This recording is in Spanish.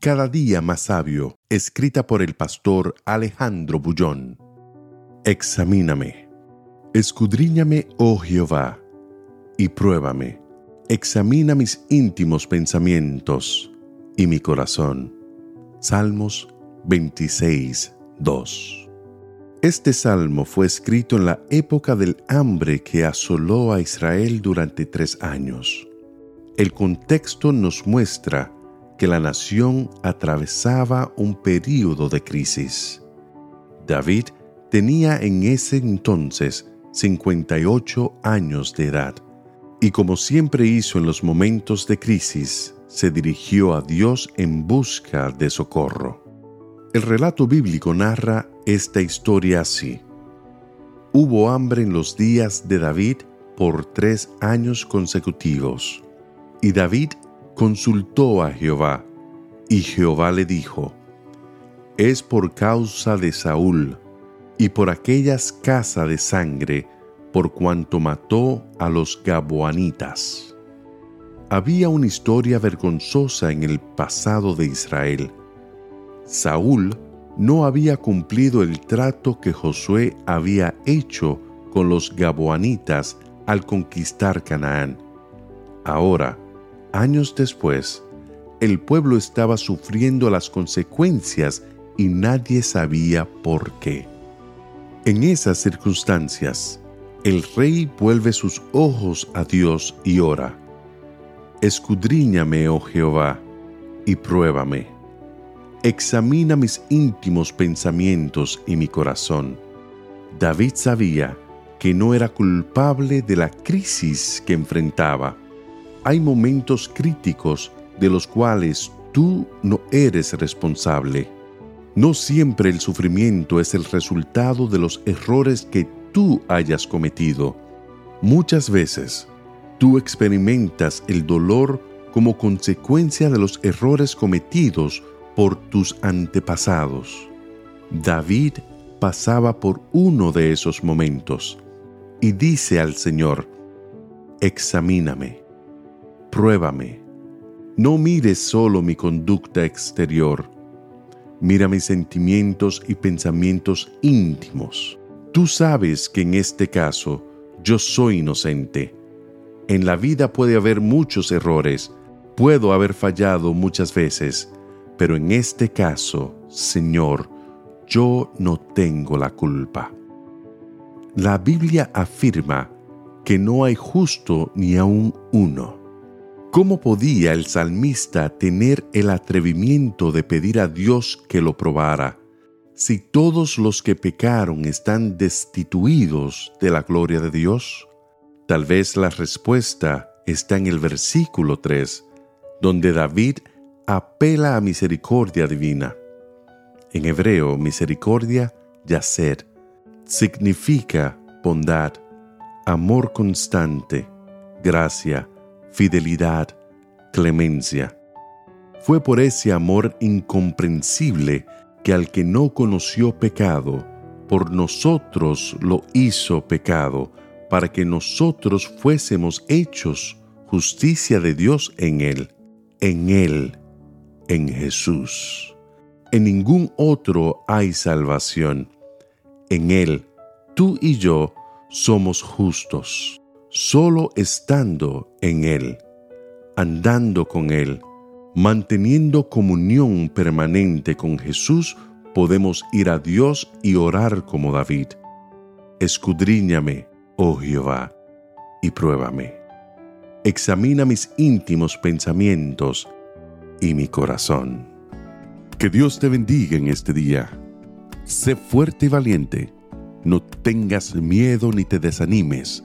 Cada día más sabio, escrita por el pastor Alejandro Bullón. Examíname. Escudriñame, oh Jehová, y pruébame. Examina mis íntimos pensamientos y mi corazón. Salmos 26, 2. Este salmo fue escrito en la época del hambre que asoló a Israel durante tres años. El contexto nos muestra que la nación atravesaba un período de crisis. David tenía en ese entonces 58 años de edad y como siempre hizo en los momentos de crisis, se dirigió a Dios en busca de socorro. El relato bíblico narra esta historia así. Hubo hambre en los días de David por tres años consecutivos, y David consultó a Jehová, y Jehová le dijo, Es por causa de Saúl y por aquellas casas de sangre, por cuanto mató a los gaboanitas. Había una historia vergonzosa en el pasado de Israel. Saúl no había cumplido el trato que Josué había hecho con los gaboanitas al conquistar Canaán. Ahora, Años después, el pueblo estaba sufriendo las consecuencias y nadie sabía por qué. En esas circunstancias, el rey vuelve sus ojos a Dios y ora, Escudriñame, oh Jehová, y pruébame. Examina mis íntimos pensamientos y mi corazón. David sabía que no era culpable de la crisis que enfrentaba hay momentos críticos de los cuales tú no eres responsable. No siempre el sufrimiento es el resultado de los errores que tú hayas cometido. Muchas veces tú experimentas el dolor como consecuencia de los errores cometidos por tus antepasados. David pasaba por uno de esos momentos y dice al Señor, examíname pruébame. No mires solo mi conducta exterior, mira mis sentimientos y pensamientos íntimos. Tú sabes que en este caso yo soy inocente. En la vida puede haber muchos errores, puedo haber fallado muchas veces, pero en este caso, Señor, yo no tengo la culpa. La Biblia afirma que no hay justo ni aun uno. ¿Cómo podía el salmista tener el atrevimiento de pedir a Dios que lo probara si todos los que pecaron están destituidos de la gloria de Dios? Tal vez la respuesta está en el versículo 3, donde David apela a misericordia divina. En hebreo, misericordia, yacer, significa bondad, amor constante, gracia, fidelidad, clemencia. Fue por ese amor incomprensible que al que no conoció pecado, por nosotros lo hizo pecado, para que nosotros fuésemos hechos justicia de Dios en Él, en Él, en Jesús. En ningún otro hay salvación. En Él, tú y yo somos justos solo estando en Él, andando con Él, manteniendo comunión permanente con Jesús, podemos ir a Dios y orar como David. Escudriñame, oh Jehová, y pruébame. Examina mis íntimos pensamientos y mi corazón. Que Dios te bendiga en este día. Sé fuerte y valiente. No tengas miedo ni te desanimes